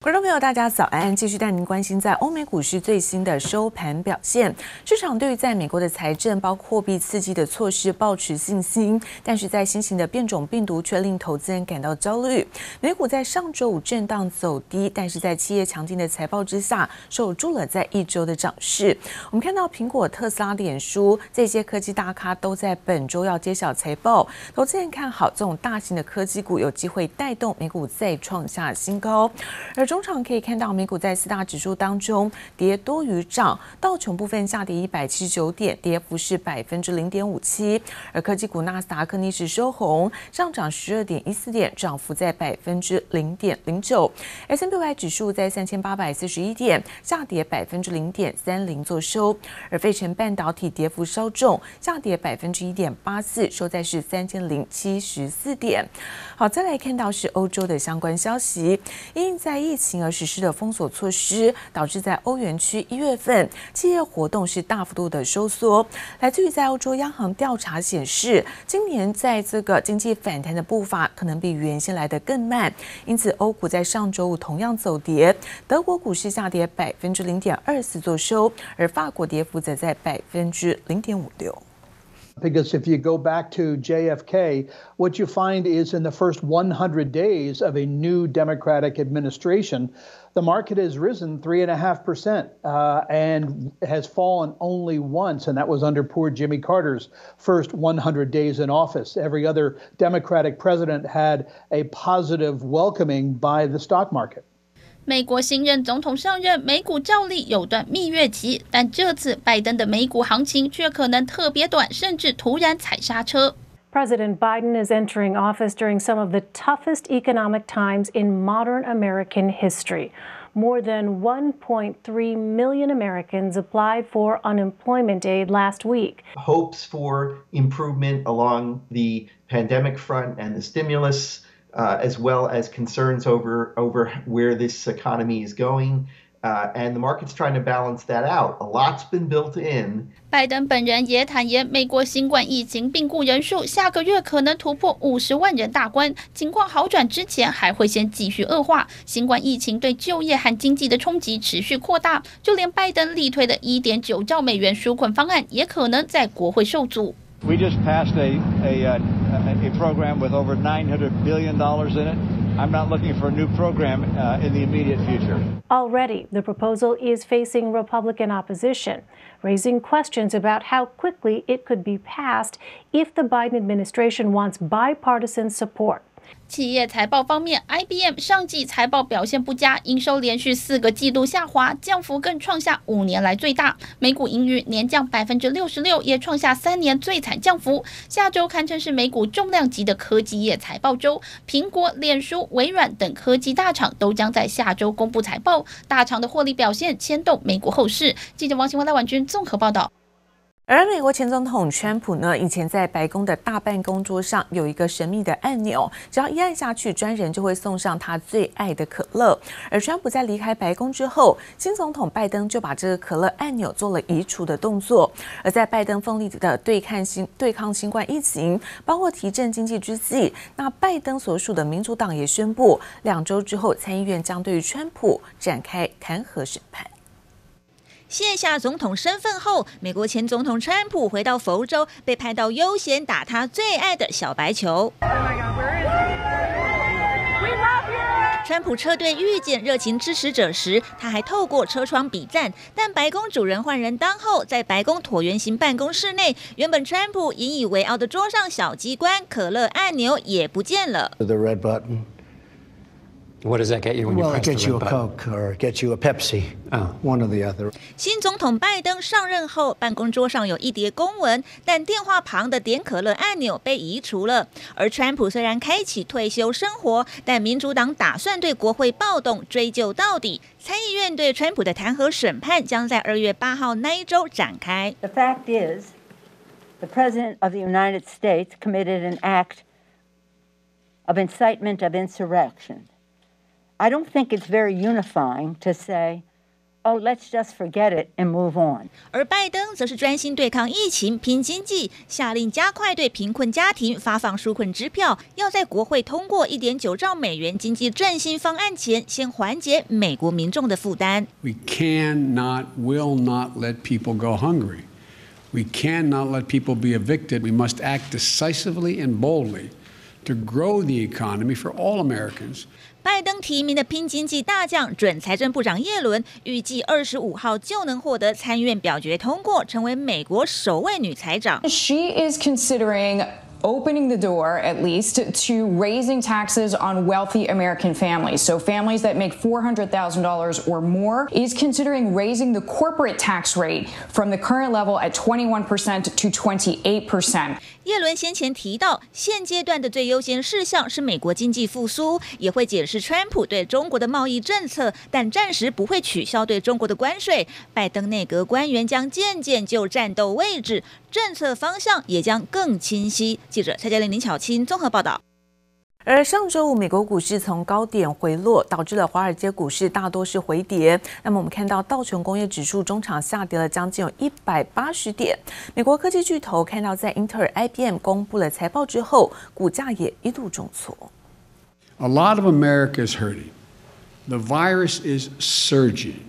观众朋友，大家早安！继续带您关心在欧美股市最新的收盘表现。市场对于在美国的财政包括货币刺激的措施抱持信心，但是在新型的变种病毒却令投资人感到焦虑。美股在上周五震荡走低，但是在企业强劲的财报之下，守住了在一周的涨势。我们看到苹果、特斯拉、脸书这些科技大咖都在本周要揭晓财报，投资人看好这种大型的科技股有机会带动美股再创下新高，而中场可以看到，美股在四大指数当中跌多于涨，道琼部分下跌一百七十九点，跌幅是百分之零点五七。而科技股纳斯达克逆势收红，上涨十二点一四点，涨幅在百分之零点零九。S P Y 指数在三千八百四十一点，下跌百分之零点三零作收。而费城半导体跌幅稍重，下跌百分之一点八四，收在是三千零七十四点。好，再来看到是欧洲的相关消息，因在疫情而实施的封锁措施，导致在欧元区一月份企业活动是大幅度的收缩。来自于在欧洲央行调查显示，今年在这个经济反弹的步伐可能比原先来得更慢。因此，欧股在上周五同样走跌，德国股市下跌百分之零点二四作收，而法国跌幅则在百分之零点五六。Because if you go back to JFK, what you find is in the first 100 days of a new Democratic administration, the market has risen 3.5% uh, and has fallen only once, and that was under poor Jimmy Carter's first 100 days in office. Every other Democratic president had a positive welcoming by the stock market. 美国新任总统上任，美股照例有段蜜月期，但这次拜登的美股行情却可能特别短，甚至突然踩刹车。President Biden is entering office during some of the toughest economic times in modern American history. More than 1.3 million Americans applied for unemployment aid last week. Hopes for improvement along the pandemic front and the stimulus. Uh, as well as concerns over over where this economy is going, uh, and the market's trying to balance that out. A lot's been built in. 拜登本人也坦言，美国新冠疫情病故人数下个月可能突破五十万人大关，情况好转之前还会先继续恶化。新冠疫情对就业和经济的冲击持续扩大，就连拜登力推的一点九兆美元纾困方案也可能在国会受阻。We just passed a, a, a, a program with over $900 billion in it. I'm not looking for a new program uh, in the immediate future. Already, the proposal is facing Republican opposition, raising questions about how quickly it could be passed if the Biden administration wants bipartisan support. 企业财报方面，IBM 上季财报表现不佳，营收连续四个季度下滑，降幅更创下五年来最大。每股盈余年降百分之六十六，也创下三年最惨降幅。下周堪称是美股重量级的科技业财报周，苹果、脸书、微软等科技大厂都将在下周公布财报，大厂的获利表现牵动美股后市。记者王新文、赖婉君综合报道。而美国前总统川普呢，以前在白宫的大办公桌上有一个神秘的按钮，只要一按下去，专人就会送上他最爱的可乐。而川普在离开白宫之后，新总统拜登就把这个可乐按钮做了移除的动作。而在拜登奋力的对抗新对抗新冠疫情，包括提振经济之际，那拜登所属的民主党也宣布，两周之后参议院将对于川普展开弹劾审判。卸下总统身份后，美国前总统川普回到佛州，被派到悠闲打他最爱的小白球。川普车队遇见热情支持者时，他还透过车窗比赞。但白宫主人换人当后，在白宫椭圆形办公室内，原本川普引以为傲的桌上小机关可乐按钮也不见了。The red button. What does that get you when well, you press the red button? Well, it gets you a Coke or gets you a Pepsi. Oh, one or the other. 新总统拜登上任后，办公桌上有一叠公文，但电话旁的点可乐按钮被移除了。而川普虽然开启退休生活，但民主党打算对国会暴动追究到底。参议院对川普的弹劾审判将在二月八号那一周展开。The fact is, the President of the United States committed an act of incitement of insurrection. I don't think it's very unifying to say oh, let's just forget it and move on. 而拜登则是专心对抗疫情、拼经济，下令加快对贫困家庭发放纾困支票，要在国会通过一点九兆美元经济振兴方案前，先缓解美国民众的负担。We cannot, will not let people go hungry. We cannot let people be evicted. We must act decisively and boldly to grow the economy for all Americans. 拜登提名的拼经济大将准财政部长叶伦，预计二十五号就能获得参院表决通过，成为美国首位女财长。She is considering opening the door, at least, to raising taxes on wealthy American families. So, families that make $400,000 or more is considering raising the corporate tax rate from the current level at 21% to 28%. 叶伦先前提到，现阶段的最优先事项是美国经济复苏，也会解释川普对中国的贸易政策，但暂时不会取消对中国的关税。拜登内阁官员将渐渐就战斗位置，政策方向也将更清晰。记者蔡嘉玲、林巧清综合报道。而上周五，美国股市从高点回落，导致了华尔街股市大多是回跌。那么，我们看到道琼工业指数中场下跌了将近有一百八十点。美国科技巨头看到在英特尔、IBM 公布了财报之后，股价也一度重挫。A lot of America is hurting. The virus is surging.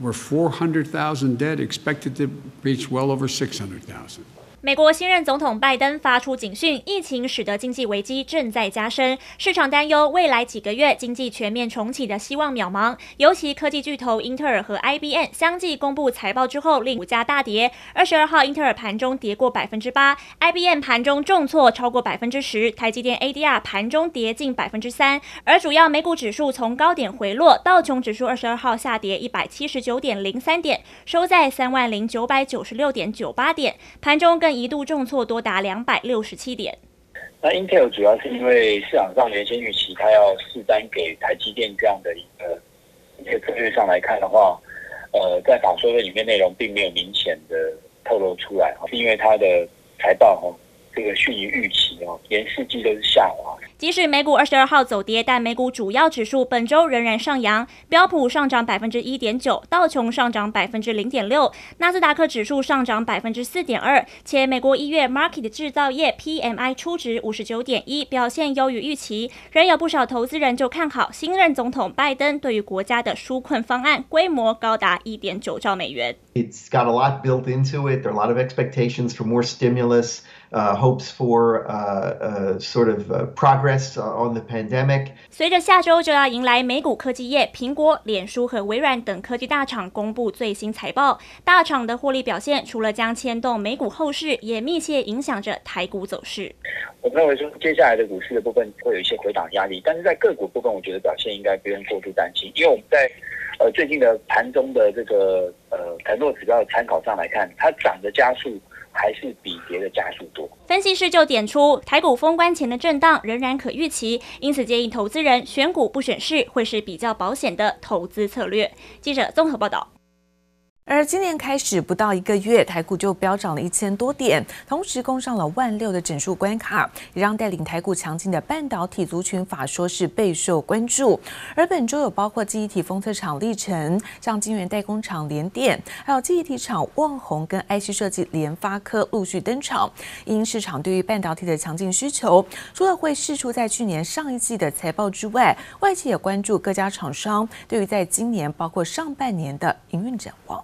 We're 400,000 dead, expected to reach well over 600,000. 美国新任总统拜登发出警讯，疫情使得经济危机正在加深，市场担忧未来几个月经济全面重启的希望渺茫。尤其科技巨头英特尔和 IBM 相继公布财报之后，令股价大跌。二十二号，英特尔盘中跌过百分之八，IBM 盘中重挫超过百分之十，台积电 ADR 盘中跌近百分之三。而主要美股指数从高点回落，道琼指数二十二号下跌一百七十九点零三点，收在三万零九百九十六点九八点，盘中更一度重挫多达两百六十七点。那 Intel 主要是因为市场上原先预期它要试单给台积电这样的一个一些策略上来看的话，呃，在法说会里面内容并没有明显的透露出来，是因为它的财报哈，这个逊于预期哦，连四季都是下滑。即使美股二十二号走跌，但美股主要指数本周仍然上扬，标普上涨百分之一点九，道琼上涨百分之零点六，纳斯达克指数上涨百分之四点二。且美国一月 market 制造业 PMI 初值五十九点一，表现优于预期。仍有不少投资人就看好新任总统拜登对于国家的纾困方案，规模高达一点九兆美元。It's got a lot built into it. There are a lot of expectations for more stimulus, uh, hopes for uh, uh, sort of uh, progress on the pandemic. 随着下周就要迎来美股科技业，苹果、脸书和微软等科技大厂公布最新财报，大厂的获利表现除了将牵动美股后市，也密切影响着台股走势。我认为说接下来的股市的部分会有一些回档压力，但是在个股部分，我觉得表现应该不用过度担心，因为我们在。呃，最近的盘中的这个呃腾落指标的参考上来看，它涨的加速还是比别的加速多。分析师就点出，台股封关前的震荡仍然可预期，因此建议投资人选股不选市会是比较保险的投资策略。记者综合报道。而今年开始不到一个月，台股就飙涨了一千多点，同时攻上了万六的整数关卡，也让带领台股强劲的半导体族群法说是备受关注。而本周有包括记忆体封测厂力成、像晶圆代工厂联电，还有记忆体厂旺宏跟 IC 设计联发科陆续登场。因市场对于半导体的强劲需求，除了会释出在去年上一季的财报之外，外界也关注各家厂商对于在今年包括上半年的营运展望。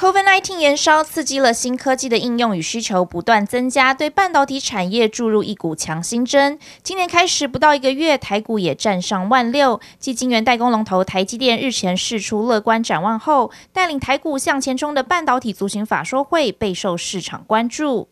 COVID-19 延烧刺激了新科技的应用与需求不断增加，对半导体产业注入一股强心针。今年开始不到一个月，台股也站上万六。继晶圆代工龙头台积电日前释出乐观展望后，带领台股向前冲的半导体族群法说会备受市场关注。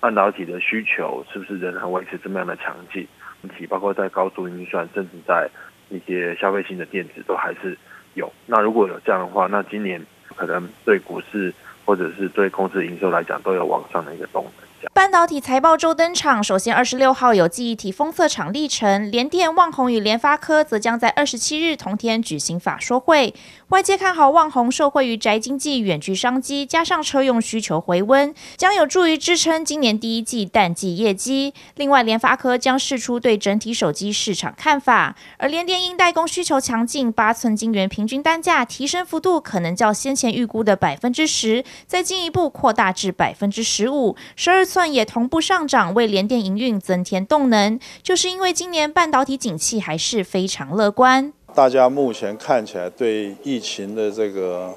半导体的需求是不是仍然维持这么样的强劲？问题包括在高速运算，甚至在一些消费性的电子都还是有。那如果有这样的话，那今年。可能对股市或者是对公司营收来讲都有往上的一个动能。半导体财报周登场，首先二十六号有记忆体封测厂历程，联电、旺宏与联发科则将在二十七日同天举行法说会。外界看好旺宏受惠于宅经济远距商机，加上车用需求回温，将有助于支撑今年第一季淡季业绩。另外，联发科将释出对整体手机市场看法，而联电因代工需求强劲，八寸晶圆平均单价提升幅度可能较先前预估的百分之十，再进一步扩大至百分之十五。十二寸也同步上涨，为联电营运增添动能。就是因为今年半导体景气还是非常乐观。大家目前看起来对疫情的这个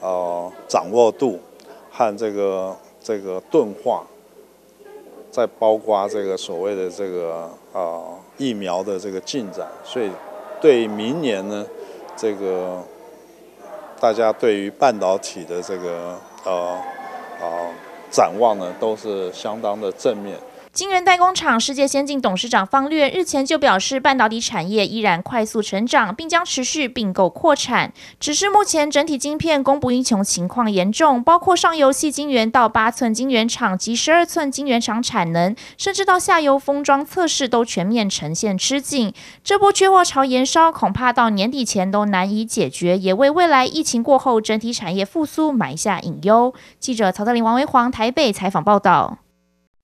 呃掌握度和这个这个钝化，在包括这个所谓的这个呃疫苗的这个进展，所以对明年呢，这个大家对于半导体的这个呃啊。呃展望呢，都是相当的正面。晶圆代工厂世界先进董事长方略日前就表示，半导体产业依然快速成长，并将持续并购扩产。只是目前整体晶片供不应求情况严重，包括上游矽晶圆到八寸晶圆厂及十二寸晶圆厂产能，甚至到下游封装测试都全面呈现吃紧。这波缺货潮延烧，恐怕到年底前都难以解决，也为未来疫情过后整体产业复苏埋下隐忧。记者曹德林、王维煌台北采访报道。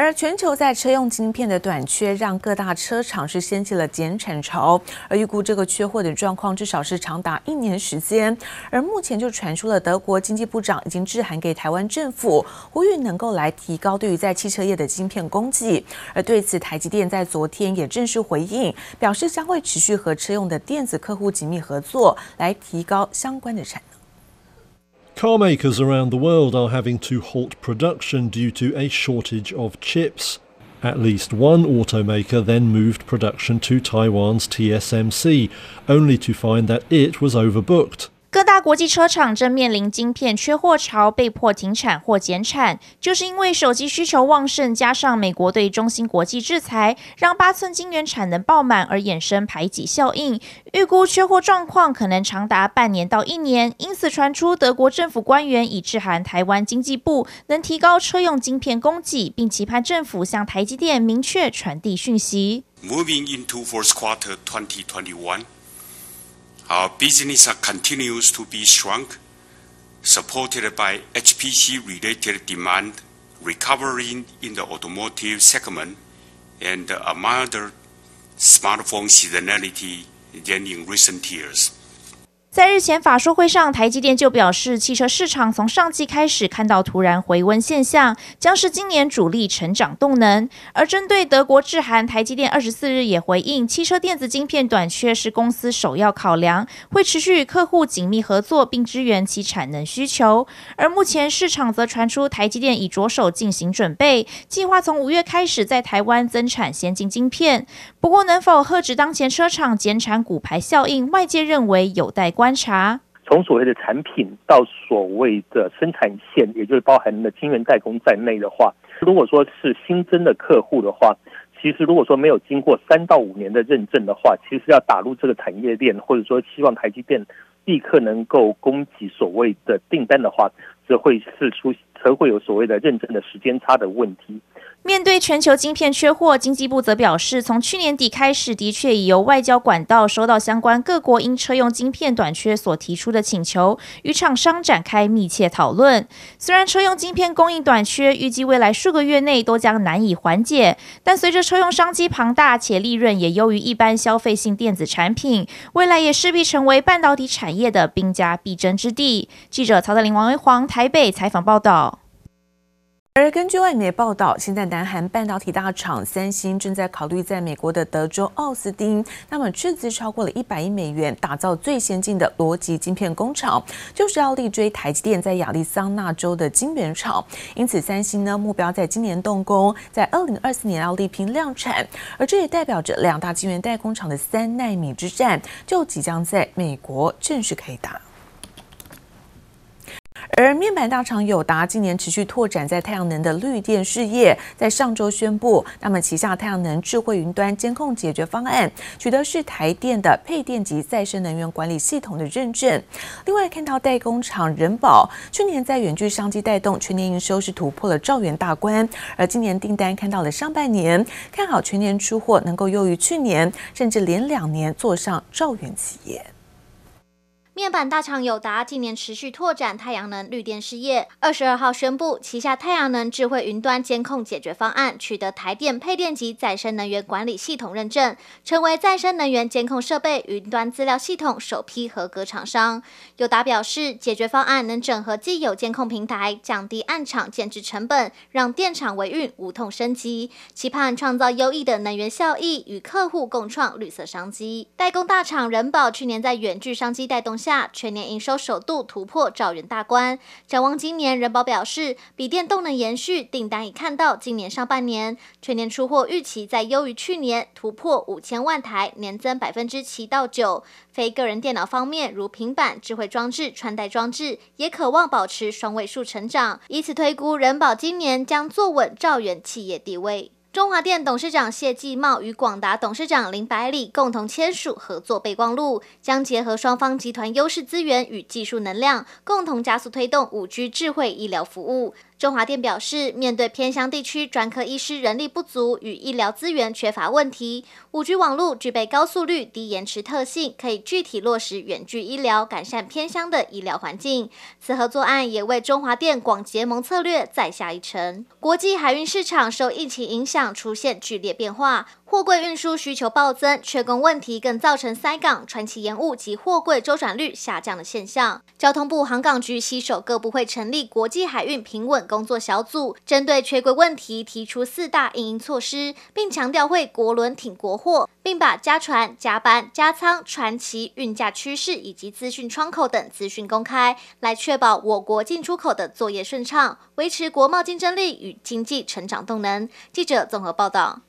而全球在车用晶片的短缺，让各大车厂是掀起了减产潮，而预估这个缺货的状况至少是长达一年时间。而目前就传出了德国经济部长已经致函给台湾政府，呼吁能够来提高对于在汽车业的晶片供给。而对此，台积电在昨天也正式回应，表示将会持续和车用的电子客户紧密合作，来提高相关的产能。Car makers around the world are having to halt production due to a shortage of chips. At least one automaker then moved production to Taiwan's TSMC, only to find that it was overbooked. 各大国际车厂正面临晶片缺货潮，被迫停产或减产，就是因为手机需求旺盛，加上美国对中芯国际制裁，让八寸晶圆产能爆满而衍生排挤效应。预估缺货状况可能长达半年到一年，因此传出德国政府官员已致函台湾经济部，能提高车用晶片供给，并期盼政府向台积电明确传递讯息。Moving into fourth quarter 2021. Our business continues to be strong, supported by HPC-related demand, recovering in the automotive segment, and a milder smartphone seasonality than in recent years. 在日前法说会上，台积电就表示，汽车市场从上季开始看到突然回温现象，将是今年主力成长动能。而针对德国致函，台积电二十四日也回应，汽车电子晶片短缺是公司首要考量，会持续与客户紧密合作，并支援其产能需求。而目前市场则传出，台积电已着手进行准备，计划从五月开始在台湾增产先进晶片。不过，能否遏止当前车厂减产骨牌效应，外界认为有待观。观察。从所谓的产品到所谓的生产线，也就是包含的晶圆代工在内的话，如果说是新增的客户的话，其实如果说没有经过三到五年的认证的话，其实要打入这个产业链，或者说希望台积电立刻能够供给所谓的订单的话，则会是出则会有所谓的认证的时间差的问题。面对全球晶片缺货，经济部则表示，从去年底开始，的确已由外交管道收到相关各国因车用晶片短缺所提出的请求，与厂商展开密切讨论。虽然车用晶片供应短缺，预计未来数个月内都将难以缓解，但随着车用商机庞大且利润也优于一般消费性电子产品，未来也势必成为半导体产业的兵家必争之地。记者曹德林、王维煌台北采访报道。而根据外媒报道，现在南韩半导体大厂三星正在考虑在美国的德州奥斯汀，那么斥资超过了一百亿美元，打造最先进的逻辑晶片工厂，就是要力追台积电在亚利桑那州的晶圆厂。因此，三星呢目标在今年动工，在二零二四年要力拼量产，而这也代表着两大晶圆代工厂的三奈米之战就即将在美国正式开打。而面板大厂友达今年持续拓展在太阳能的绿电事业，在上周宣布，他们旗下太阳能智慧云端监控解决方案取得是台电的配电及再生能源管理系统的认证。另外，看到代工厂仁宝去年在远距商机带动，全年营收是突破了兆元大关，而今年订单看到了上半年，看好全年出货能够优于去年，甚至连两年做上兆元企业。面板大厂友达今年持续拓展太阳能绿电事业，二十二号宣布旗下太阳能智慧云端监控解决方案取得台电配电及再生能源管理系统认证，成为再生能源监控设备云端资料系统首批合格厂商。友达表示，解决方案能整合既有监控平台，降低案场建置成本，让电厂维运无痛升级，期盼创造优异的能源效益，与客户共创绿色商机。代工大厂仁宝去年在远距商机带动下，下全年营收首度突破兆元大关。展望今年，人保表示，笔电动能延续，订单已看到今年上半年全年出货预期在优于去年，突破五千万台，年增百分之七到九。非个人电脑方面，如平板、智慧装置、穿戴装置，也渴望保持双位数成长。以此推估，人保今年将坐稳兆元企业地位。中华电董事长谢继茂与广达董事长林百里共同签署合作备忘录，将结合双方集团优势资源与技术能量，共同加速推动五 G 智慧医疗服务。中华电表示，面对偏乡地区专科医师人力不足与医疗资源缺乏问题五 G 网络具备高速率、低延迟特性，可以具体落实远距医疗，改善偏乡的医疗环境。此合作案也为中华电广结盟策略再下一城。国际海运市场受疫情影响，出现剧烈变化。货柜运输需求暴增，缺工问题更造成塞港、船期延误及货柜周转率下降的现象。交通部航港局携手各部会成立国际海运平稳工作小组，针对缺柜问题提出四大因应措施，并强调会国轮挺国货，并把加船、加班、加仓、船期、运价趋势以及资讯窗口等资讯公开，来确保我国进出口的作业顺畅，维持国贸竞争力与经济成长动能。记者综合报道。